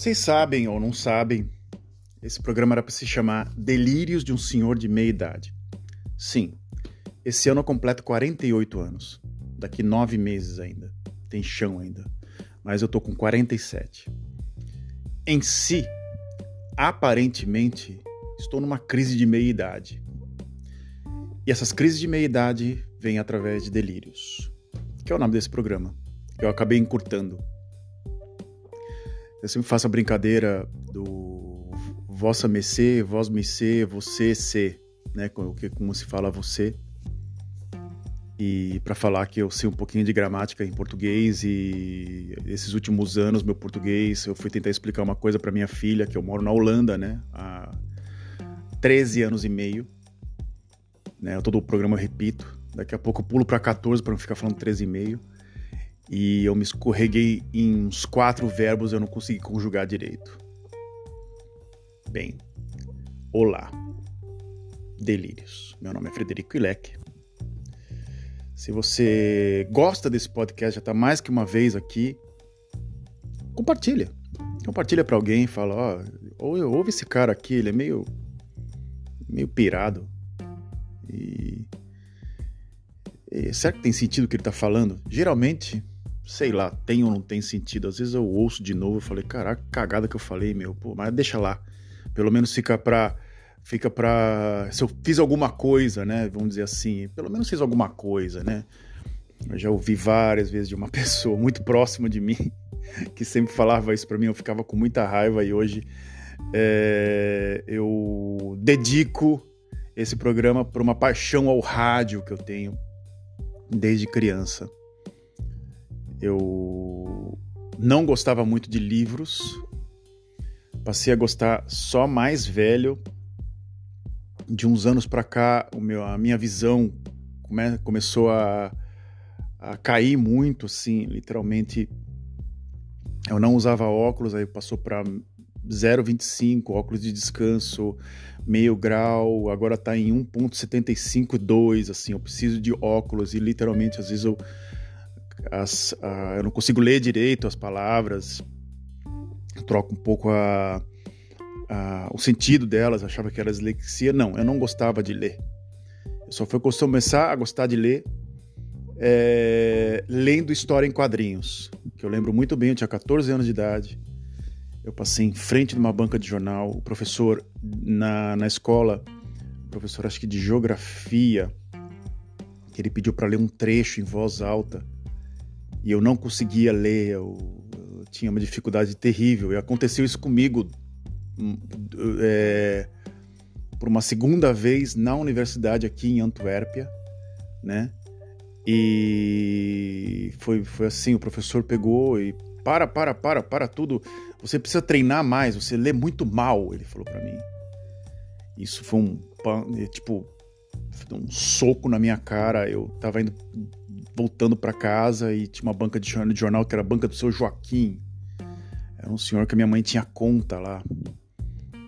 Vocês sabem ou não sabem, esse programa era para se chamar Delírios de um Senhor de Meia Idade. Sim, esse ano eu completo 48 anos. Daqui nove meses ainda. Tem chão ainda. Mas eu tô com 47. Em si, aparentemente, estou numa crise de meia idade. E essas crises de meia idade vêm através de delírios, que é o nome desse programa. Eu acabei encurtando. Eu sempre faço a brincadeira do vossa mecê, vós mecê, você se, né? Como, como se fala você. E para falar que eu sei um pouquinho de gramática em português e esses últimos anos meu português, eu fui tentar explicar uma coisa para minha filha, que eu moro na Holanda, né? Há 13 anos e meio. Né? Todo o programa eu repito. Daqui a pouco eu pulo para 14 para não ficar falando 13 e meio e eu me escorreguei em uns quatro verbos eu não consegui conjugar direito. Bem, olá, delírios. Meu nome é Frederico Ilek. Se você gosta desse podcast, já está mais que uma vez aqui, compartilha. Compartilha para alguém, fala, ó, oh, ouve esse cara aqui, ele é meio meio pirado. E, e será que tem sentido o que ele está falando? Geralmente sei lá, tem ou não tem sentido. Às vezes eu ouço de novo e falei, caraca, cagada que eu falei, meu, pô, mas deixa lá. Pelo menos fica pra. Fica pra. Se eu fiz alguma coisa, né? Vamos dizer assim, pelo menos fiz alguma coisa, né? Eu já ouvi várias vezes de uma pessoa muito próxima de mim que sempre falava isso para mim, eu ficava com muita raiva e hoje é, eu dedico esse programa por uma paixão ao rádio que eu tenho desde criança. Eu não gostava muito de livros, passei a gostar só mais velho. De uns anos para cá, o meu, a minha visão come, começou a, a cair muito, assim, literalmente. Eu não usava óculos, aí passou para 0,25, óculos de descanso, meio grau, agora está em 1,75,2, assim, eu preciso de óculos e literalmente às vezes eu as, a, eu não consigo ler direito as palavras, troco um pouco a, a, o sentido delas, achava que era dislexia. Não, eu não gostava de ler. Eu só fui começar a gostar de ler é, lendo história em quadrinhos, que eu lembro muito bem, eu tinha 14 anos de idade. Eu passei em frente de uma banca de jornal, o professor na, na escola, professor acho que de geografia, que ele pediu para ler um trecho em voz alta e eu não conseguia ler, eu, eu tinha uma dificuldade terrível. E aconteceu isso comigo hum, é, por uma segunda vez na universidade aqui em Antuérpia, né? E foi, foi assim, o professor pegou e para, para, para, para tudo. Você precisa treinar mais, você lê muito mal, ele falou para mim. Isso foi um tipo um soco na minha cara. Eu tava indo voltando para casa e tinha uma banca de jornal que era a banca do seu Joaquim. Era um senhor que a minha mãe tinha conta lá.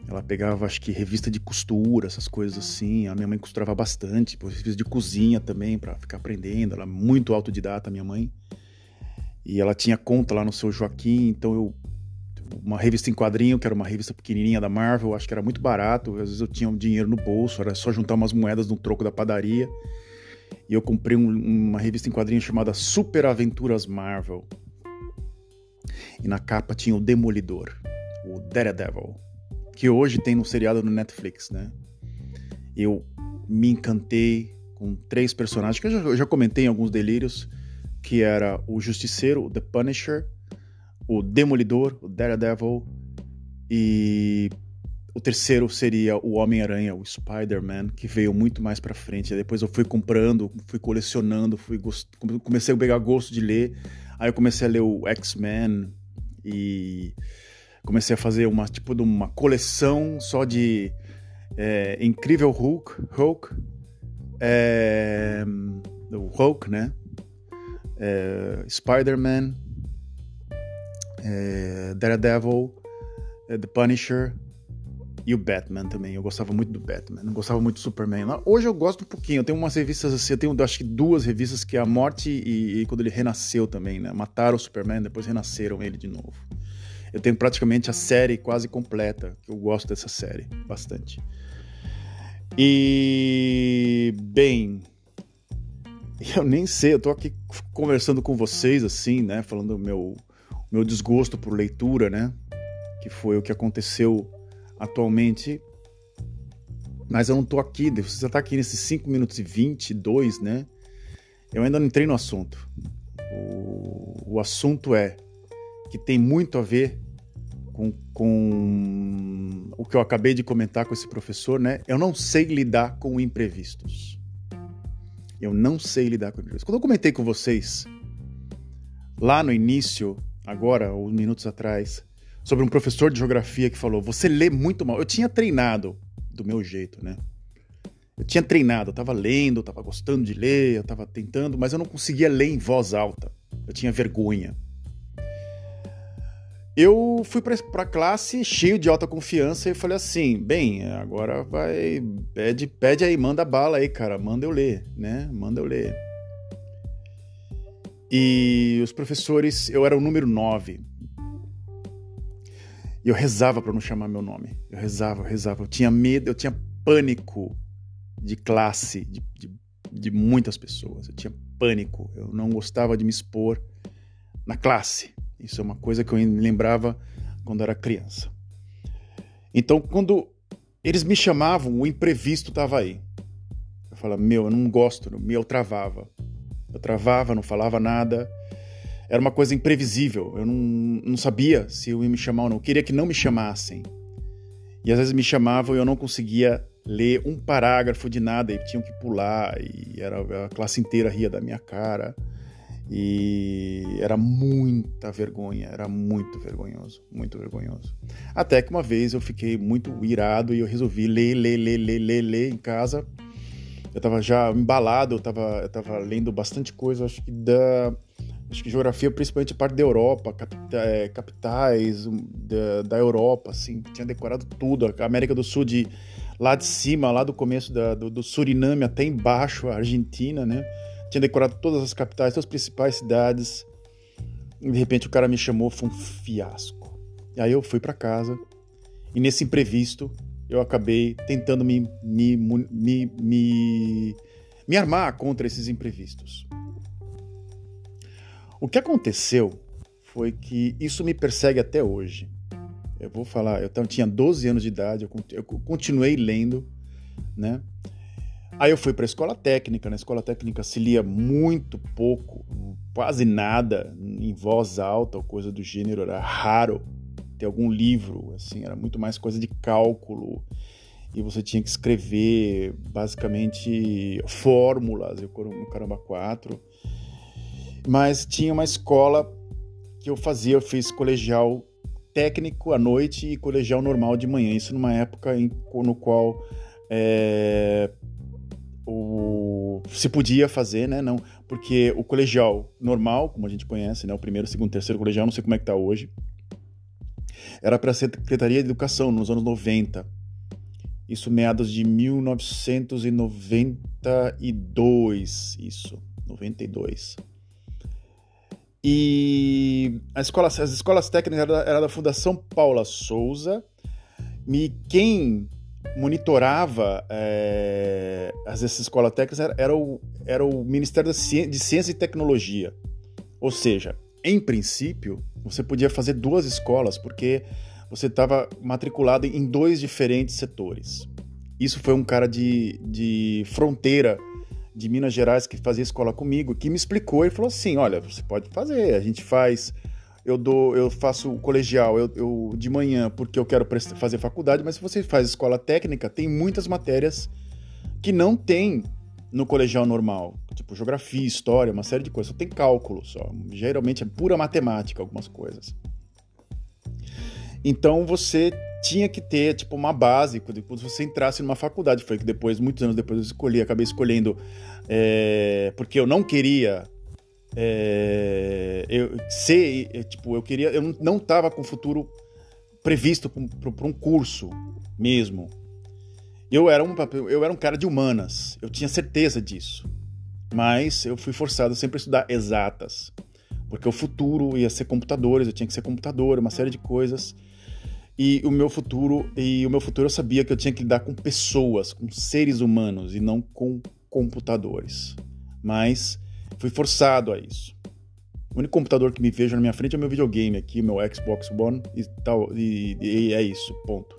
Ela pegava, acho que, revista de costura, essas coisas assim. A minha mãe costurava bastante, revista de cozinha também, para ficar aprendendo. Ela é muito autodidata, minha mãe. E ela tinha conta lá no seu Joaquim, então eu. Uma revista em quadrinho, que era uma revista pequenininha da Marvel, acho que era muito barato. Às vezes eu tinha um dinheiro no bolso, era só juntar umas moedas no troco da padaria e eu comprei um, uma revista em quadrinhos chamada Super Aventuras Marvel. E na capa tinha o Demolidor, o Daredevil, que hoje tem no seriado no Netflix, né? Eu me encantei com três personagens que eu já, eu já comentei em alguns delírios, que era o Justiceiro, o The Punisher, o Demolidor, o Daredevil e o terceiro seria o Homem-Aranha, o Spider-Man, que veio muito mais para frente. Depois eu fui comprando, fui colecionando, fui gost... comecei a pegar gosto de ler. Aí eu comecei a ler o X-Men e comecei a fazer uma tipo de uma coleção só de é, Incrível Hulk, Hulk, é, o Hulk, né? É, Spider-Man, é, Daredevil, é, The Punisher e o Batman também. Eu gostava muito do Batman. Não gostava muito do Superman. Hoje eu gosto um pouquinho. Eu tenho umas revistas assim. Eu tenho acho que duas revistas que é a morte e, e quando ele renasceu também, né? Mataram o Superman, depois renasceram ele de novo. Eu tenho praticamente a série quase completa, eu gosto dessa série bastante. E bem, eu nem sei, eu tô aqui conversando com vocês assim, né, falando do meu meu desgosto por leitura, né, que foi o que aconteceu atualmente. Mas eu não tô aqui, você já tá aqui nesses 5 minutos e 22, né? Eu ainda não entrei no assunto. O, o assunto é que tem muito a ver com, com o que eu acabei de comentar com esse professor, né? Eu não sei lidar com imprevistos. Eu não sei lidar com imprevistos. Quando eu comentei com vocês, lá no início, agora, uns minutos atrás, sobre um professor de geografia que falou: Você lê muito mal. Eu tinha treinado do meu jeito, né? Eu tinha treinado, eu tava lendo, eu tava gostando de ler, eu tava tentando, mas eu não conseguia ler em voz alta. Eu tinha vergonha. Eu fui para classe cheio de alta confiança e falei assim: bem, agora vai, pede, pede aí, manda bala aí, cara, manda eu ler, né? Manda eu ler. E os professores, eu era o número 9. E eu rezava para não chamar meu nome. Eu rezava, eu rezava. Eu tinha medo, eu tinha pânico de classe, de, de, de muitas pessoas. Eu tinha pânico. Eu não gostava de me expor na classe. Isso é uma coisa que eu me lembrava quando era criança. Então, quando eles me chamavam, o imprevisto estava aí. Eu falava, meu, eu não gosto, eu travava. Eu travava, não falava nada. Era uma coisa imprevisível. Eu não, não sabia se eu ia me chamar ou não. Eu queria que não me chamassem. E às vezes me chamavam e eu não conseguia ler um parágrafo de nada e tinham que pular e era a classe inteira ria da minha cara. E era muita vergonha, era muito vergonhoso, muito vergonhoso. Até que uma vez eu fiquei muito irado e eu resolvi ler, ler, ler, ler, ler, ler em casa. Eu estava já embalado, eu estava eu tava lendo bastante coisa, acho que da acho que geografia, principalmente parte da Europa, é, capitais da, da Europa, assim, tinha decorado tudo, a América do Sul de lá de cima, lá do começo da, do, do Suriname até embaixo, a Argentina, né? tinha decorado todas as capitais, todas as principais cidades. E de repente o cara me chamou, foi um fiasco. E aí eu fui para casa e nesse imprevisto eu acabei tentando me, me, me, me, me armar contra esses imprevistos. O que aconteceu foi que isso me persegue até hoje. Eu vou falar, eu tinha 12 anos de idade, eu continuei lendo, né? Aí eu fui para a escola técnica. Na escola técnica se lia muito pouco, quase nada em voz alta ou coisa do gênero. Era raro ter algum livro, assim, era muito mais coisa de cálculo. E você tinha que escrever basicamente fórmulas, eu no Caramba 4. Mas tinha uma escola que eu fazia, eu fiz colegial técnico à noite e colegial normal de manhã. Isso numa época em, no qual é, o, se podia fazer, né? Não, porque o colegial normal, como a gente conhece, né? O primeiro, segundo, terceiro colegial, não sei como é que tá hoje, era para a Secretaria de Educação nos anos 90. Isso meados de 1992, isso, 92. E escola, as escolas técnicas era, era da Fundação Paula Souza. E quem monitorava é, essas escolas técnicas era, era, o, era o Ministério de Ciência e Tecnologia. Ou seja, em princípio, você podia fazer duas escolas, porque você estava matriculado em dois diferentes setores. Isso foi um cara de, de fronteira de Minas Gerais que fazia escola comigo, que me explicou e falou assim: olha, você pode fazer, a gente faz eu dou, eu faço colegial eu, eu de manhã porque eu quero fazer faculdade, mas se você faz escola técnica, tem muitas matérias que não tem no colegial normal, tipo geografia, história, uma série de coisas, só tem cálculo só. Geralmente é pura matemática algumas coisas. Então você tinha que ter tipo uma base quando você entrasse numa faculdade. Foi que depois, muitos anos depois, eu escolhi, acabei escolhendo é, porque eu não queria é, eu sei, tipo, eu queria, eu não estava com futuro previsto para um curso mesmo. Eu era, um, eu era um cara de humanas, eu tinha certeza disso. Mas eu fui forçado sempre a estudar exatas. porque o futuro ia ser computadores, eu tinha que ser computador, uma série de coisas. E o meu futuro, e o meu futuro eu sabia que eu tinha que lidar com pessoas, com seres humanos e não com computadores. Mas fui forçado a isso. O único computador que me vejo na minha frente é o meu videogame aqui, meu Xbox One e tal, e, e é isso, ponto.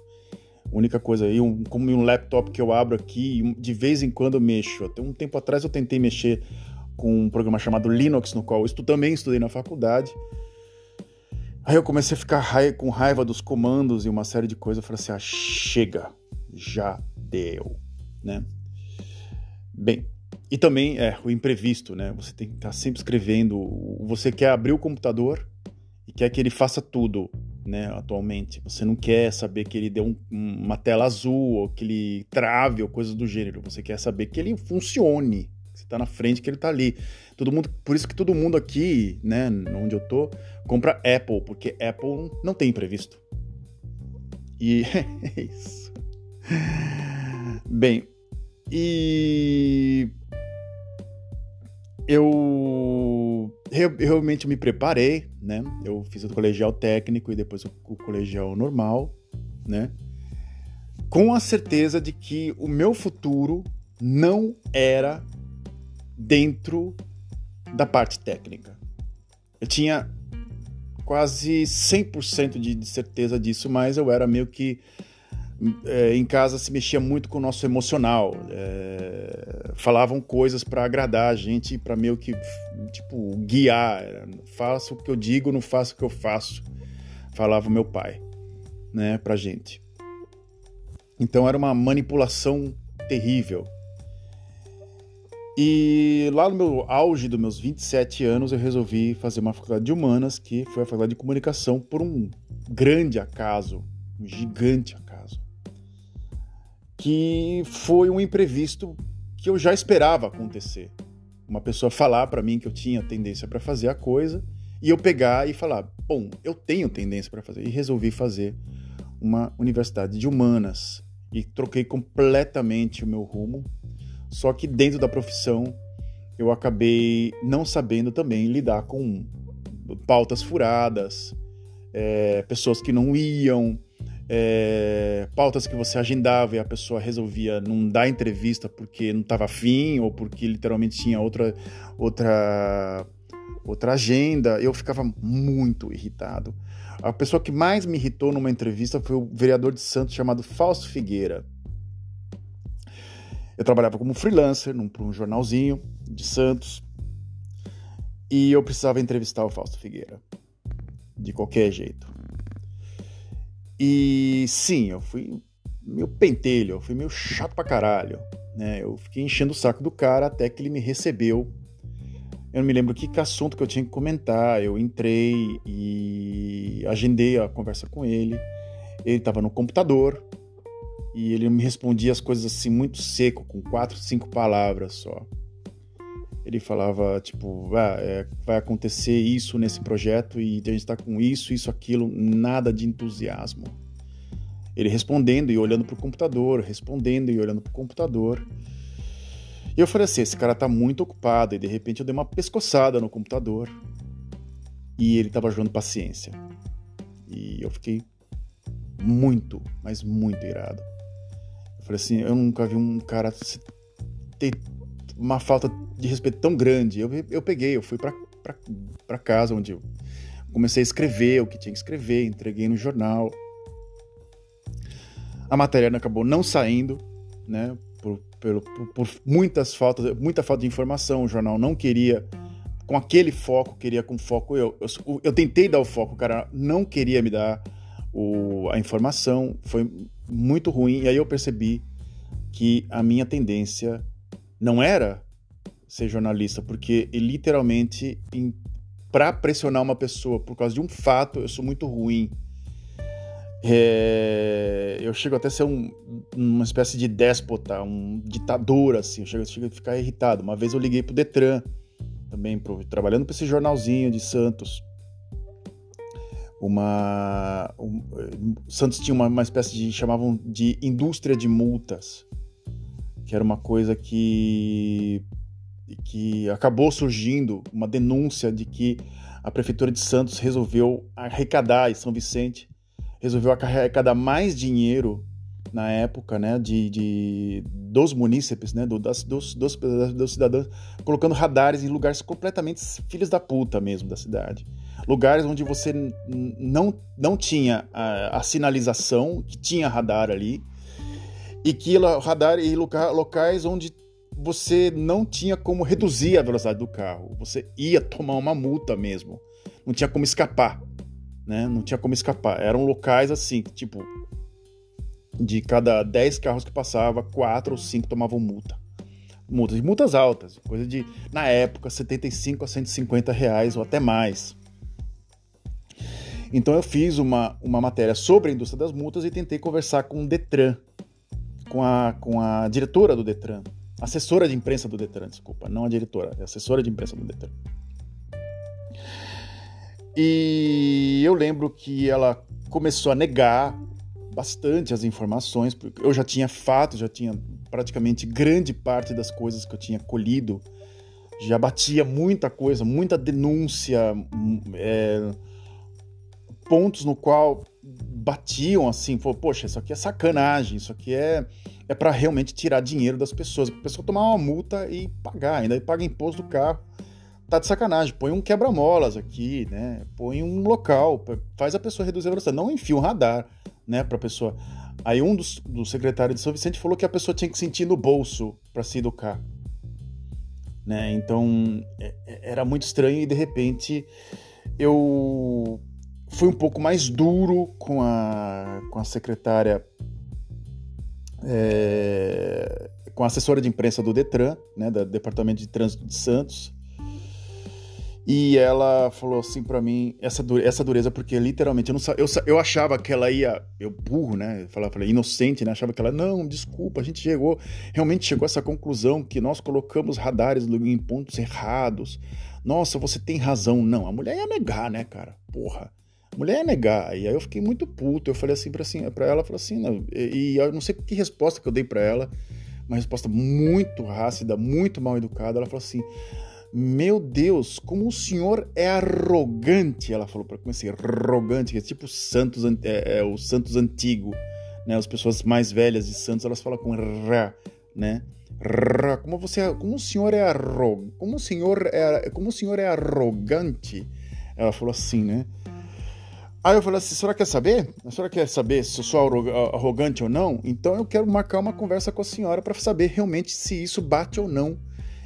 A única coisa aí, um, como um laptop que eu abro aqui, de vez em quando eu mexo. Até um tempo atrás eu tentei mexer com um programa chamado Linux, no qual eu também estudei na faculdade. Aí eu comecei a ficar com raiva dos comandos e uma série de coisas. Eu falei assim: ah, chega, já deu, né? Bem, e também é o imprevisto, né? Você tem que estar sempre escrevendo. Você quer abrir o computador e quer que ele faça tudo, né? Atualmente. Você não quer saber que ele dê um, uma tela azul ou que ele trave ou coisas do gênero. Você quer saber que ele funcione. Está na frente, que ele está ali. Todo mundo, por isso que todo mundo aqui, né, onde eu tô, compra Apple, porque Apple não tem imprevisto. E é isso. Bem, e eu realmente me preparei, né? Eu fiz o colegial técnico e depois o, o colegial normal, né? Com a certeza de que o meu futuro não era dentro da parte técnica. Eu tinha quase 100% de, de certeza disso, mas eu era meio que é, em casa se mexia muito com o nosso emocional. É, falavam coisas para agradar a gente, para meio que tipo guiar. Faça o que eu digo, não faça o que eu faço. Falava meu pai, né, pra gente. Então era uma manipulação terrível. E lá no meu auge dos meus 27 anos, eu resolvi fazer uma faculdade de humanas, que foi a faculdade de comunicação, por um grande acaso, um gigante acaso que foi um imprevisto que eu já esperava acontecer. Uma pessoa falar para mim que eu tinha tendência para fazer a coisa e eu pegar e falar: bom, eu tenho tendência para fazer. E resolvi fazer uma universidade de humanas e troquei completamente o meu rumo. Só que dentro da profissão eu acabei não sabendo também lidar com pautas furadas, é, pessoas que não iam, é, pautas que você agendava e a pessoa resolvia não dar entrevista porque não estava afim ou porque literalmente tinha outra, outra, outra agenda, eu ficava muito irritado. A pessoa que mais me irritou numa entrevista foi o vereador de Santos chamado Fausto Figueira. Eu trabalhava como freelancer num, um jornalzinho de Santos e eu precisava entrevistar o Fausto Figueira de qualquer jeito. E sim, eu fui meio pentelho, eu fui meio chato pra caralho. Né? Eu fiquei enchendo o saco do cara até que ele me recebeu. Eu não me lembro que assunto que eu tinha que comentar. Eu entrei e agendei a conversa com ele. Ele estava no computador e ele me respondia as coisas assim muito seco, com quatro, cinco palavras só. Ele falava, tipo, ah, é, vai acontecer isso nesse projeto e a gente está com isso, isso, aquilo, nada de entusiasmo. Ele respondendo e olhando para o computador, respondendo e olhando para o computador. E eu falei assim: esse cara está muito ocupado. E de repente eu dei uma pescoçada no computador e ele estava jogando paciência. E eu fiquei muito, mas muito irado. Eu falei assim: eu nunca vi um cara ter uma falta de respeito tão grande. Eu, eu peguei, eu fui para casa onde eu comecei a escrever o que tinha que escrever, entreguei no jornal. A matéria acabou não saindo, né? Por, por, por muitas faltas, muita falta de informação. O jornal não queria com aquele foco, queria com foco eu. Eu, eu tentei dar o foco, o cara não queria me dar o, a informação, foi muito ruim. E aí eu percebi que a minha tendência não era ser jornalista, porque literalmente para pressionar uma pessoa por causa de um fato, eu sou muito ruim. É, eu chego até a ser um, uma espécie de déspota, um ditador, assim, eu chego, chego a ficar irritado. Uma vez eu liguei pro Detran, também pro, trabalhando para esse jornalzinho de Santos. Uma. Um, Santos tinha uma, uma espécie de. chamavam de indústria de multas que era uma coisa que que acabou surgindo uma denúncia de que a prefeitura de Santos resolveu arrecadar em São Vicente resolveu arrecadar mais dinheiro na época, né, de, de dos munícipes, né, do, das, dos, dos, dos, cidadãos, colocando radares em lugares completamente filhos da puta mesmo da cidade. Lugares onde você não, não tinha a, a sinalização, que tinha radar ali, e que radar e locais onde você não tinha como reduzir a velocidade do carro. Você ia tomar uma multa mesmo. Não tinha como escapar, né? Não tinha como escapar. Eram locais assim, tipo, de cada 10 carros que passava, 4 ou 5 tomavam multa. Multas, multas altas, coisa de, na época, 75 a 150 reais ou até mais. Então eu fiz uma, uma matéria sobre a indústria das multas e tentei conversar com o Detran, com a, com a diretora do Detran, assessora de imprensa do Detran, desculpa, não a diretora, é assessora de imprensa do Detran. E eu lembro que ela começou a negar bastante as informações, porque eu já tinha fatos, já tinha praticamente grande parte das coisas que eu tinha colhido, já batia muita coisa, muita denúncia, é, pontos no qual batiam assim, falou, poxa, isso aqui é sacanagem, isso aqui é, é para realmente tirar dinheiro das pessoas, a pessoa tomar uma multa e pagar, ainda paga imposto do carro, tá de sacanagem, põe um quebra-molas aqui, né, põe um local, faz a pessoa reduzir a velocidade, não enfia um radar, né, pra pessoa. Aí um dos, do secretário de São Vicente falou que a pessoa tinha que sentir no bolso para se educar. Né? Então é, é, era muito estranho e de repente eu fui um pouco mais duro com a, com a secretária, é, com a assessora de imprensa do Detran, né, do Departamento de Trânsito de Santos, e ela falou assim para mim, essa, dureza, essa dureza, porque literalmente eu, não, eu, eu achava que ela ia, eu burro, né? Falava, falei, inocente, né? Achava que ela, não, desculpa, a gente chegou, realmente chegou a essa conclusão que nós colocamos radares em pontos errados. Nossa, você tem razão. Não, a mulher ia negar, né, cara? Porra. Mulher ia negar. E aí eu fiquei muito puto. Eu falei assim pra, assim, pra ela, falei assim, não, e, e eu não sei que resposta que eu dei para ela, uma resposta muito ácida, muito mal educada. Ela falou assim meu Deus, como o senhor é arrogante, ela falou para assim, arrogante, que é tipo Santos, é, é, o Santos antigo, né? As pessoas mais velhas de Santos, elas falam com rá, né? Como você, como o senhor é arrogante, como o senhor é, como o senhor é arrogante, ela falou assim, né? Aí eu falei assim, a senhora quer saber? A senhora quer saber se eu sou arrogante ou não? Então eu quero marcar uma conversa com a senhora para saber realmente se isso bate ou não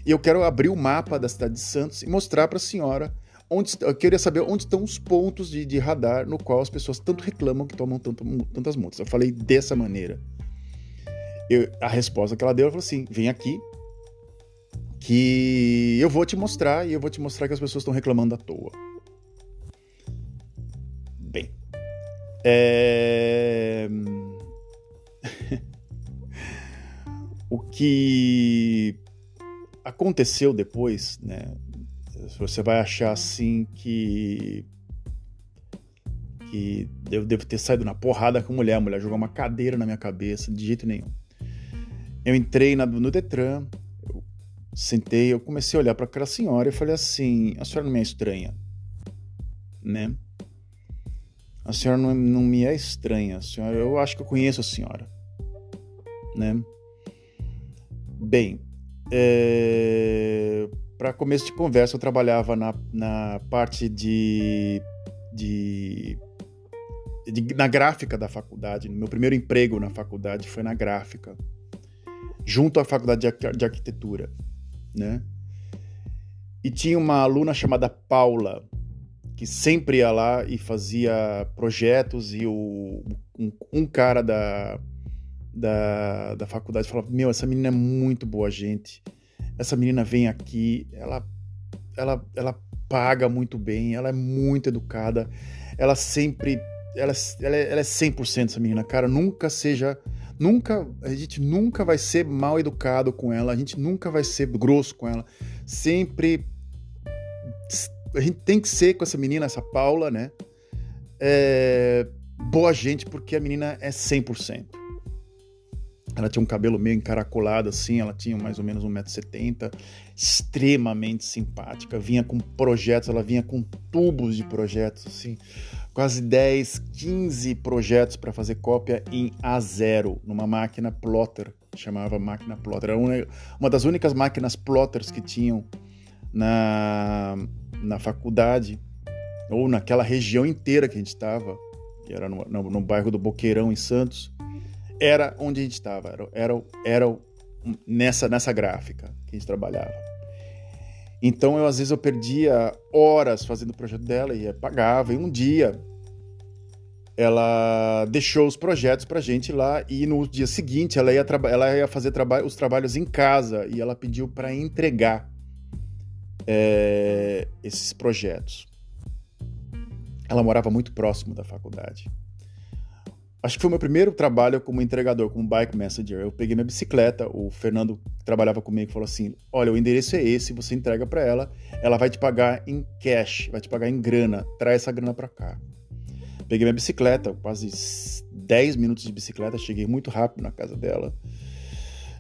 e eu quero abrir o mapa da cidade de Santos e mostrar para a senhora onde eu queria saber onde estão os pontos de, de, radar no qual as pessoas tanto reclamam que tomam tanto, tantas multas. Eu falei dessa maneira. Eu, a resposta que ela deu, ela falou assim: vem aqui, que eu vou te mostrar e eu vou te mostrar que as pessoas estão reclamando à toa. É... o que aconteceu depois, né? Você vai achar assim que que eu devo ter saído na porrada com a mulher, a mulher jogou uma cadeira na minha cabeça, de jeito nenhum. Eu entrei na, no Detran, eu sentei, eu comecei a olhar para aquela senhora e falei assim: a senhora não me é estranha, né? A senhora não, não me é estranha, senhora, eu acho que eu conheço a senhora, né? Bem, é, para começo de conversa, eu trabalhava na, na parte de, de, de, na gráfica da faculdade. Meu primeiro emprego na faculdade foi na gráfica, junto à faculdade de, de arquitetura, né? E tinha uma aluna chamada Paula, que sempre ia lá e fazia projetos, e o, um, um cara da, da, da faculdade falava: Meu, essa menina é muito boa gente. Essa menina vem aqui, ela, ela, ela paga muito bem, ela é muito educada, ela sempre. Ela, ela, é, ela é 100% essa menina, cara. Nunca seja. Nunca. A gente nunca vai ser mal educado com ela, a gente nunca vai ser grosso com ela. Sempre. A gente tem que ser com essa menina, essa Paula, né? É, boa gente, porque a menina é 100%. Ela tinha um cabelo meio encaracolado assim, ela tinha mais ou menos 1,70m, extremamente simpática, vinha com projetos, ela vinha com tubos de projetos assim, quase 10, 15 projetos para fazer cópia em A0, numa máquina plotter, chamava máquina plotter. Era uma, uma das únicas máquinas plotters que tinham na, na faculdade, ou naquela região inteira que a gente estava, que era no, no, no bairro do Boqueirão, em Santos era onde a gente estava, era, era, era nessa, nessa gráfica que a gente trabalhava. Então eu às vezes eu perdia horas fazendo o projeto dela e pagava. E um dia ela deixou os projetos para gente lá e no dia seguinte ela ia, ela ia fazer traba os trabalhos em casa e ela pediu para entregar é, esses projetos. Ela morava muito próximo da faculdade. Acho que foi o meu primeiro trabalho como entregador, como bike messenger. Eu peguei minha bicicleta, o Fernando que trabalhava comigo falou assim: "Olha, o endereço é esse, você entrega para ela, ela vai te pagar em cash, vai te pagar em grana, traz essa grana para cá". Peguei minha bicicleta, quase 10 minutos de bicicleta, cheguei muito rápido na casa dela.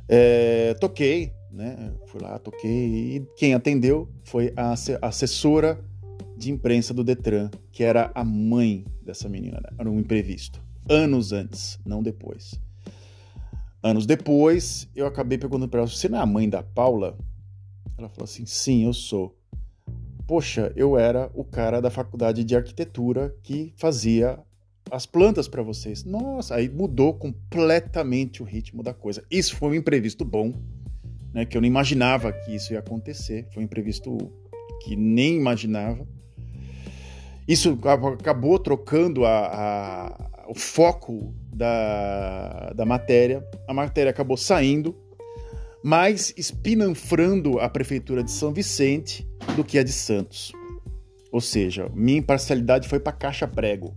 É, toquei, né? Fui lá, toquei e quem atendeu foi a assessora de imprensa do Detran, que era a mãe dessa menina, né? era um imprevisto anos antes, não depois. Anos depois, eu acabei perguntando para ela: Você não é a mãe da Paula? Ela falou assim: Sim, eu sou. Poxa, eu era o cara da faculdade de arquitetura que fazia as plantas para vocês. Nossa, aí mudou completamente o ritmo da coisa. Isso foi um imprevisto bom, né? Que eu não imaginava que isso ia acontecer. Foi um imprevisto que nem imaginava. Isso acabou trocando a, a o foco da, da matéria. A matéria acabou saindo, mais espinanfrando a prefeitura de São Vicente do que a de Santos. Ou seja, minha imparcialidade foi para caixa prego,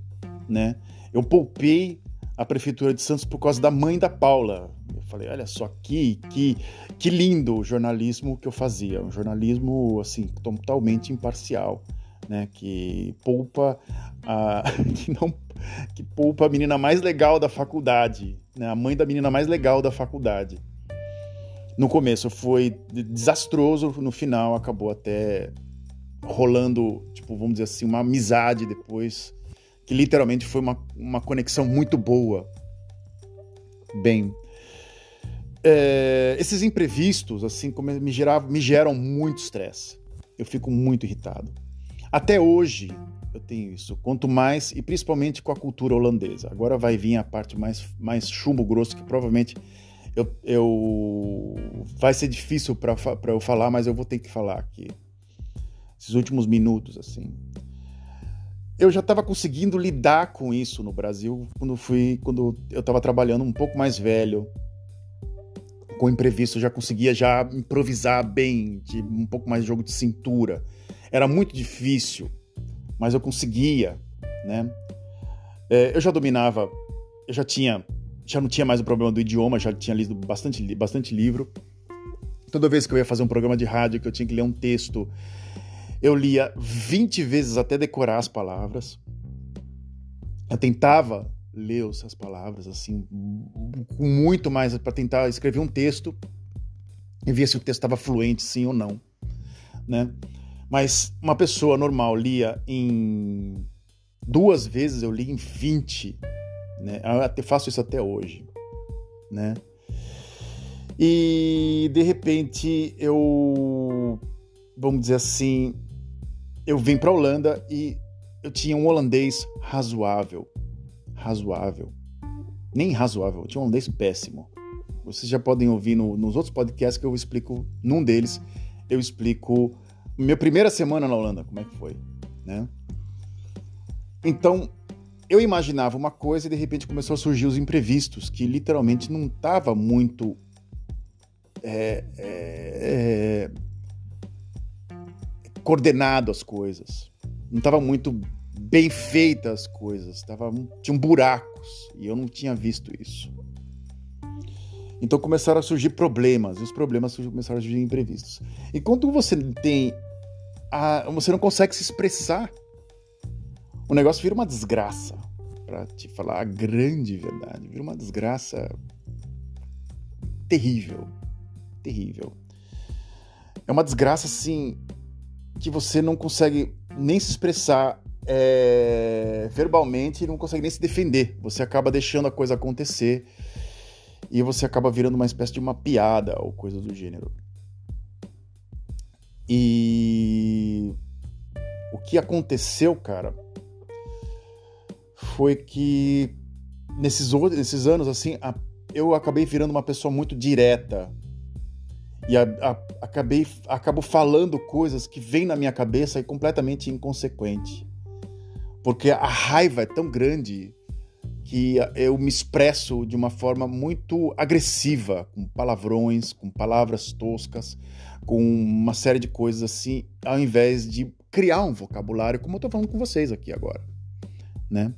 né? Eu poupei a prefeitura de Santos por causa da mãe da Paula. Falei, olha só que que que lindo o jornalismo que eu fazia, um jornalismo assim totalmente imparcial, né? Que poupa a que não que poupa a menina mais legal da faculdade, né? A mãe da menina mais legal da faculdade. No começo foi desastroso, no final acabou até rolando, tipo, vamos dizer assim, uma amizade depois, que literalmente foi uma, uma conexão muito boa. Bem, é, esses imprevistos, assim, como me, gerava, me geram muito estresse. Eu fico muito irritado. Até hoje, eu tenho isso. Quanto mais, e principalmente com a cultura holandesa. Agora vai vir a parte mais, mais chumbo grosso, que provavelmente eu, eu vai ser difícil para eu falar, mas eu vou ter que falar aqui. Esses últimos minutos, assim. Eu já estava conseguindo lidar com isso no Brasil quando fui quando eu estava trabalhando um pouco mais velho com imprevisto, eu já conseguia já improvisar bem, de um pouco mais de jogo de cintura. Era muito difícil mas eu conseguia, né? É, eu já dominava, eu já tinha, já não tinha mais o problema do idioma, já tinha lido bastante, bastante livro. Toda vez que eu ia fazer um programa de rádio que eu tinha que ler um texto, eu lia 20 vezes até decorar as palavras. Eu tentava ler essas palavras assim, com muito mais para tentar escrever um texto e ver se o texto estava fluente, sim ou não, né? Mas uma pessoa normal lia em duas vezes, eu li em 20. Né? Eu faço isso até hoje. Né? E de repente eu, vamos dizer assim, eu vim para a Holanda e eu tinha um holandês razoável. Razoável. Nem razoável, tinha um holandês péssimo. Vocês já podem ouvir no, nos outros podcasts que eu explico, num deles, eu explico minha primeira semana na Holanda, como é que foi, né? Então, eu imaginava uma coisa e de repente começou a surgir os imprevistos, que literalmente não estava muito é, é, é, coordenado as coisas, não estava muito bem feitas as coisas, tava, tinham buracos e eu não tinha visto isso. Então começaram a surgir problemas, e os problemas começaram a surgir imprevistos. E quando você tem a, você não consegue se expressar. O negócio vira uma desgraça. Para te falar a grande verdade, vira uma desgraça terrível. Terrível. É uma desgraça, assim, que você não consegue nem se expressar é, verbalmente não consegue nem se defender. Você acaba deixando a coisa acontecer e você acaba virando uma espécie de uma piada ou coisa do gênero. E o que aconteceu, cara, foi que nesses, nesses anos, assim, a, eu acabei virando uma pessoa muito direta. E a, a, acabei, acabo falando coisas que vêm na minha cabeça e completamente inconsequente. Porque a raiva é tão grande que eu me expresso de uma forma muito agressiva, com palavrões, com palavras toscas, com uma série de coisas assim, ao invés de criar um vocabulário, como eu estou falando com vocês aqui agora, né?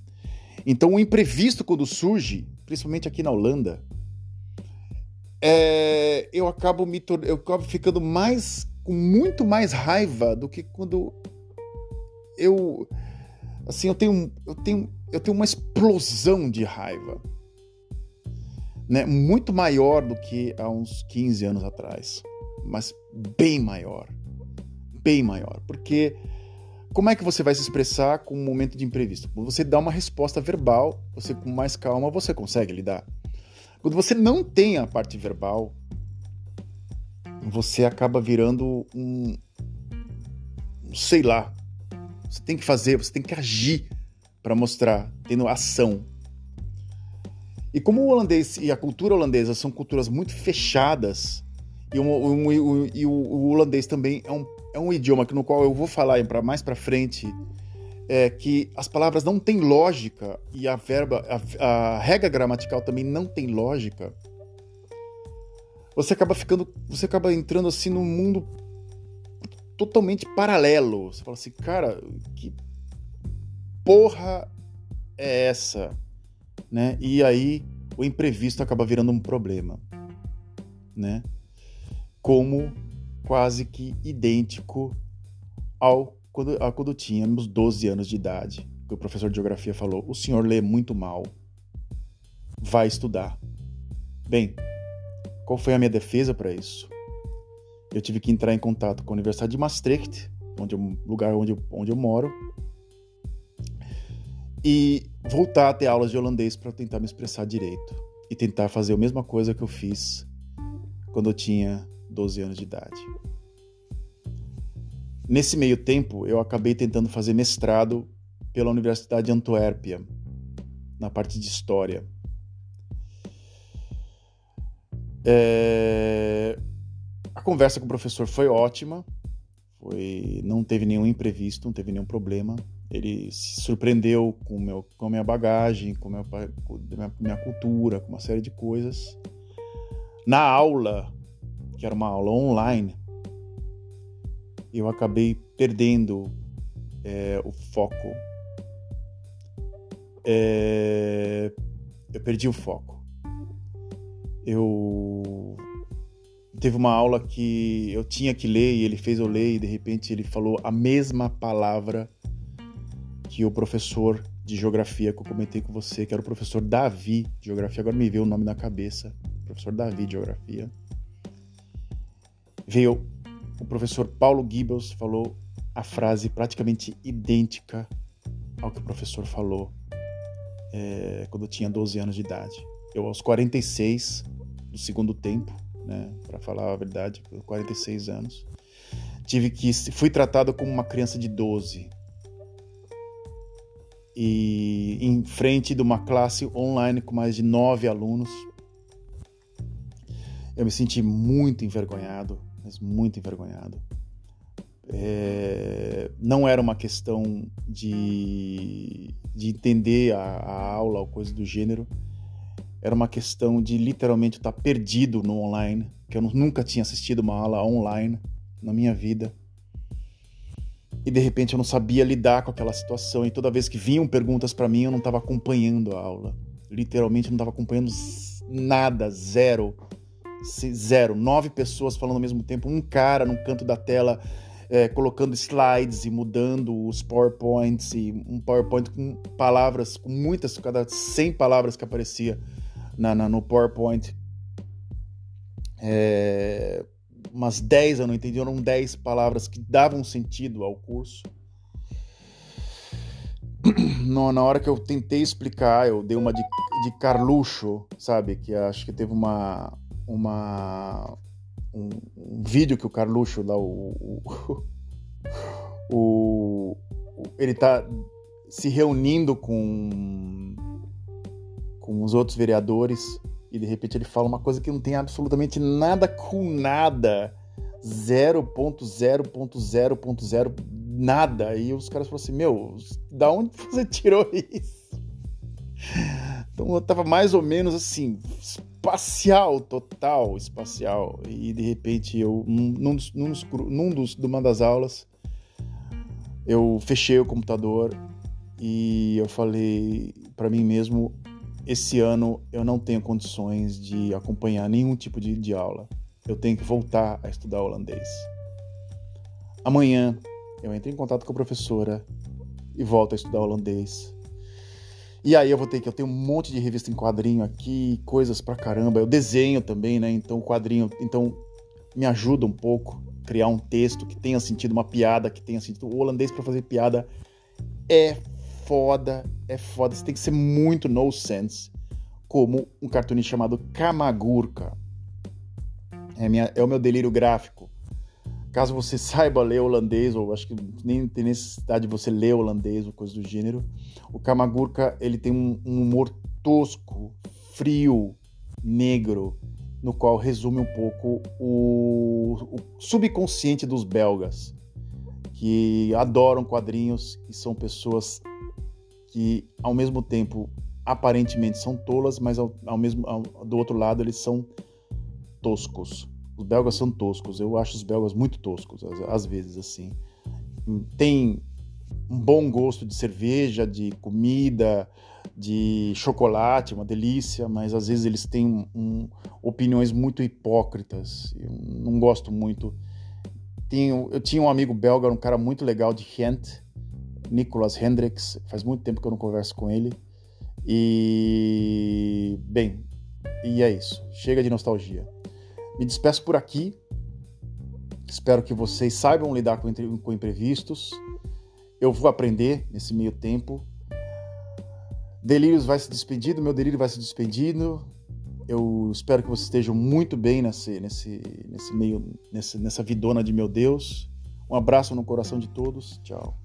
Então, o imprevisto, quando surge, principalmente aqui na Holanda, é, eu acabo me eu acabo ficando mais com muito mais raiva do que quando eu assim eu tenho eu tenho eu tenho uma explosão de raiva né muito maior do que há uns 15 anos atrás mas bem maior bem maior porque como é que você vai se expressar com um momento de imprevisto? Você dá uma resposta verbal, você com mais calma você consegue lidar. Quando você não tem a parte verbal, você acaba virando um sei lá. Você tem que fazer, você tem que agir para mostrar, tendo ação. E como o holandês e a cultura holandesa são culturas muito fechadas, e, um, um, e o, o, holandês também é um, é um idioma no qual eu vou falar para mais para frente, é que as palavras não têm lógica e a verba, a, a regra gramatical também não tem lógica. Você acaba ficando, você acaba entrando assim num mundo totalmente paralelo. Você fala assim, cara, que porra é essa, né? E aí o imprevisto acaba virando um problema, né? como quase que idêntico ao quando, a quando tínhamos 12 anos de idade. Que o professor de geografia falou: o senhor lê muito mal, vai estudar. Bem, qual foi a minha defesa para isso? Eu tive que entrar em contato com a Universidade de Maastricht, onde eu, lugar onde eu, onde eu moro, e voltar a ter aulas de holandês para tentar me expressar direito e tentar fazer a mesma coisa que eu fiz quando eu tinha 12 anos de idade. Nesse meio tempo, eu acabei tentando fazer mestrado pela Universidade de Antuérpia, na parte de História. É... A conversa com o professor foi ótima, foi... não teve nenhum imprevisto, não teve nenhum problema. Ele se surpreendeu com, meu, com a minha bagagem, com, com minha, minha cultura, com uma série de coisas. Na aula, que era uma aula online, eu acabei perdendo é, o foco. É, eu perdi o foco. Eu teve uma aula que eu tinha que ler e ele fez eu ler e de repente ele falou a mesma palavra que o professor de geografia que eu comentei com você, que era o professor Davi de geografia, agora me veio o nome na cabeça, professor Davi de geografia. Veio. O professor Paulo Gibbels falou a frase praticamente idêntica ao que o professor falou é, quando eu tinha 12 anos de idade. Eu, aos 46 do segundo tempo, né, para falar a verdade, 46 anos, tive que fui tratado como uma criança de 12 e em frente de uma classe online com mais de nove alunos, eu me senti muito envergonhado, mas muito envergonhado. É, não era uma questão de, de entender a, a, aula ou coisa do gênero, era uma questão de literalmente estar perdido no online, que eu nunca tinha assistido uma aula online na minha vida. E de repente eu não sabia lidar com aquela situação, e toda vez que vinham perguntas para mim, eu não estava acompanhando a aula. Literalmente não estava acompanhando nada, zero. Zero, nove pessoas falando ao mesmo tempo, um cara no canto da tela é, colocando slides e mudando os PowerPoints e um PowerPoint com palavras, com muitas, cada 100 palavras que aparecia na, na, no PowerPoint. é, umas 10 eu não entendi, eram 10 palavras que davam sentido ao curso. na hora que eu tentei explicar, eu dei uma de, de Carluxo, sabe? Que acho que teve uma. uma um, um vídeo que o Carluxo lá, o, o, o, ele tá se reunindo com, com os outros vereadores e de repente ele fala uma coisa que não tem absolutamente nada com nada. 0.0.0.0 nada. E os caras falaram assim: Meu, da onde você tirou isso? Então eu tava mais ou menos assim, espacial, total espacial. E de repente eu, num, dos, num, dos, num dos, numa das aulas, eu fechei o computador e eu falei para mim mesmo: esse ano eu não tenho condições de acompanhar nenhum tipo de, de aula. Eu tenho que voltar a estudar holandês. Amanhã eu entro em contato com a professora e volto a estudar holandês. E aí eu vou ter que eu tenho um monte de revista em quadrinho aqui, coisas pra caramba. Eu desenho também, né? Então quadrinho, então me ajuda um pouco criar um texto que tenha sentido, uma piada que tenha sentido. O holandês para fazer piada é foda, é foda. Você tem que ser muito no sense, como um cartunista chamado Kamagurka. É, minha, é o meu delírio gráfico. Caso você saiba ler holandês, ou acho que nem tem necessidade de você ler holandês ou coisa do gênero, o Kamagurka ele tem um, um humor tosco, frio, negro, no qual resume um pouco o, o, subconsciente dos belgas, que adoram quadrinhos e são pessoas que, ao mesmo tempo, aparentemente são tolas, mas ao, ao mesmo ao, do outro lado eles são toscos. Os belgas são toscos. Eu acho os belgas muito toscos, às, às vezes, assim. Tem um bom gosto de cerveja, de comida, de chocolate, uma delícia, mas às vezes eles têm um, opiniões muito hipócritas. Eu não gosto muito. Tenho, eu tinha um amigo belga, um cara muito legal de Ghent, Nicolas Hendricks. Faz muito tempo que eu não converso com ele. E. Bem, e é isso. Chega de nostalgia. Me despeço por aqui. Espero que vocês saibam lidar com, com imprevistos. Eu vou aprender nesse meio tempo. Delírios vai se despedindo, meu delírio vai se despedindo. Eu espero que vocês estejam muito bem nesse, nesse, nesse meio, nessa, nessa vidona de meu Deus. Um abraço no coração de todos. Tchau.